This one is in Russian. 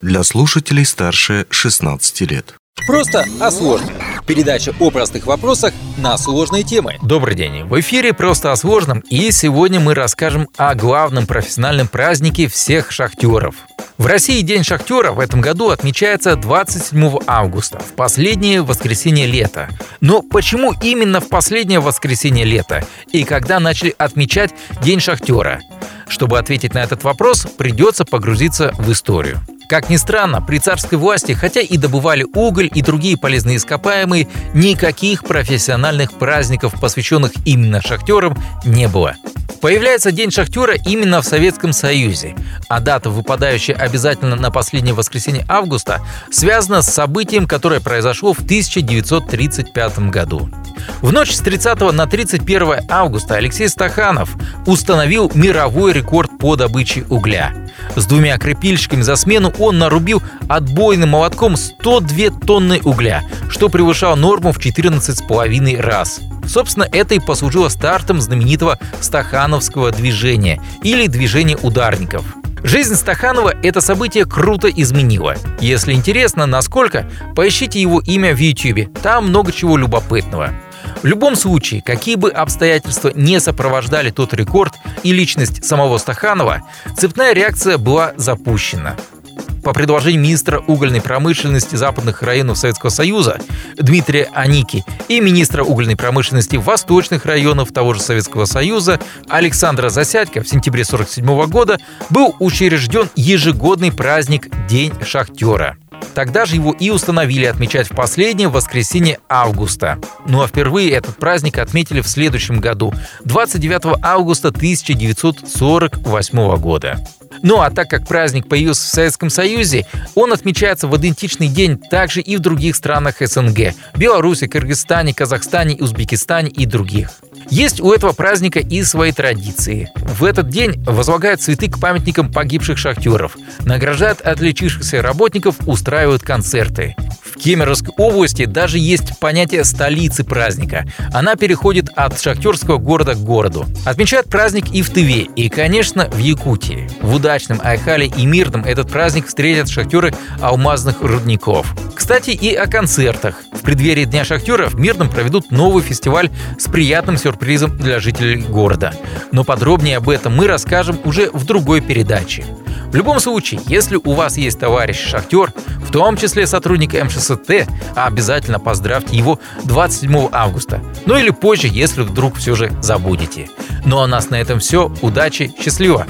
для слушателей старше 16 лет. Просто о сложном. Передача о простых вопросах на сложные темы. Добрый день. В эфире «Просто о сложном» и сегодня мы расскажем о главном профессиональном празднике всех шахтеров. В России День шахтера в этом году отмечается 27 августа, в последнее воскресенье лета. Но почему именно в последнее воскресенье лета? И когда начали отмечать День шахтера? Чтобы ответить на этот вопрос, придется погрузиться в историю. Как ни странно, при царской власти, хотя и добывали уголь и другие полезные ископаемые, никаких профессиональных праздников, посвященных именно шахтерам, не было. Появляется День шахтера именно в Советском Союзе, а дата, выпадающая обязательно на последнее воскресенье августа, связана с событием, которое произошло в 1935 году. В ночь с 30 на 31 августа Алексей Стаханов установил мировой рекорд по добыче угля. С двумя крепильщиками за смену он нарубил отбойным молотком 102 тонны угля, что превышало норму в 14,5 раз. Собственно, это и послужило стартом знаменитого стахановского движения или движения ударников. Жизнь Стаханова это событие круто изменило. Если интересно, насколько, поищите его имя в YouTube. Там много чего любопытного. В любом случае, какие бы обстоятельства не сопровождали тот рекорд и личность самого Стаханова, цепная реакция была запущена. По предложению министра угольной промышленности западных районов Советского Союза Дмитрия Аники и министра угольной промышленности восточных районов того же Советского Союза Александра Засядько в сентябре 1947 года был учрежден ежегодный праздник День шахтера – Тогда же его и установили отмечать в последнее воскресенье августа. Ну а впервые этот праздник отметили в следующем году, 29 августа 1948 года. Ну а так как праздник появился в Советском Союзе, он отмечается в идентичный день также и в других странах СНГ – Беларуси, Кыргызстане, Казахстане, Узбекистане и других. Есть у этого праздника и свои традиции. В этот день возлагают цветы к памятникам погибших шахтеров, награждают отличившихся работников, устраивают концерты. Кемеровской области даже есть понятие столицы праздника. Она переходит от шахтерского города к городу. Отмечают праздник и в Тыве, и, конечно, в Якутии. В удачном Айхале и Мирном этот праздник встретят шахтеры алмазных рудников. Кстати, и о концертах. В преддверии Дня шахтера в Мирном проведут новый фестиваль с приятным сюрпризом для жителей города. Но подробнее об этом мы расскажем уже в другой передаче. В любом случае, если у вас есть товарищ шахтер, в том числе сотрудник МШСТ, обязательно поздравьте его 27 августа. Ну или позже, если вдруг все же забудете. Ну а у нас на этом все. Удачи, счастливо!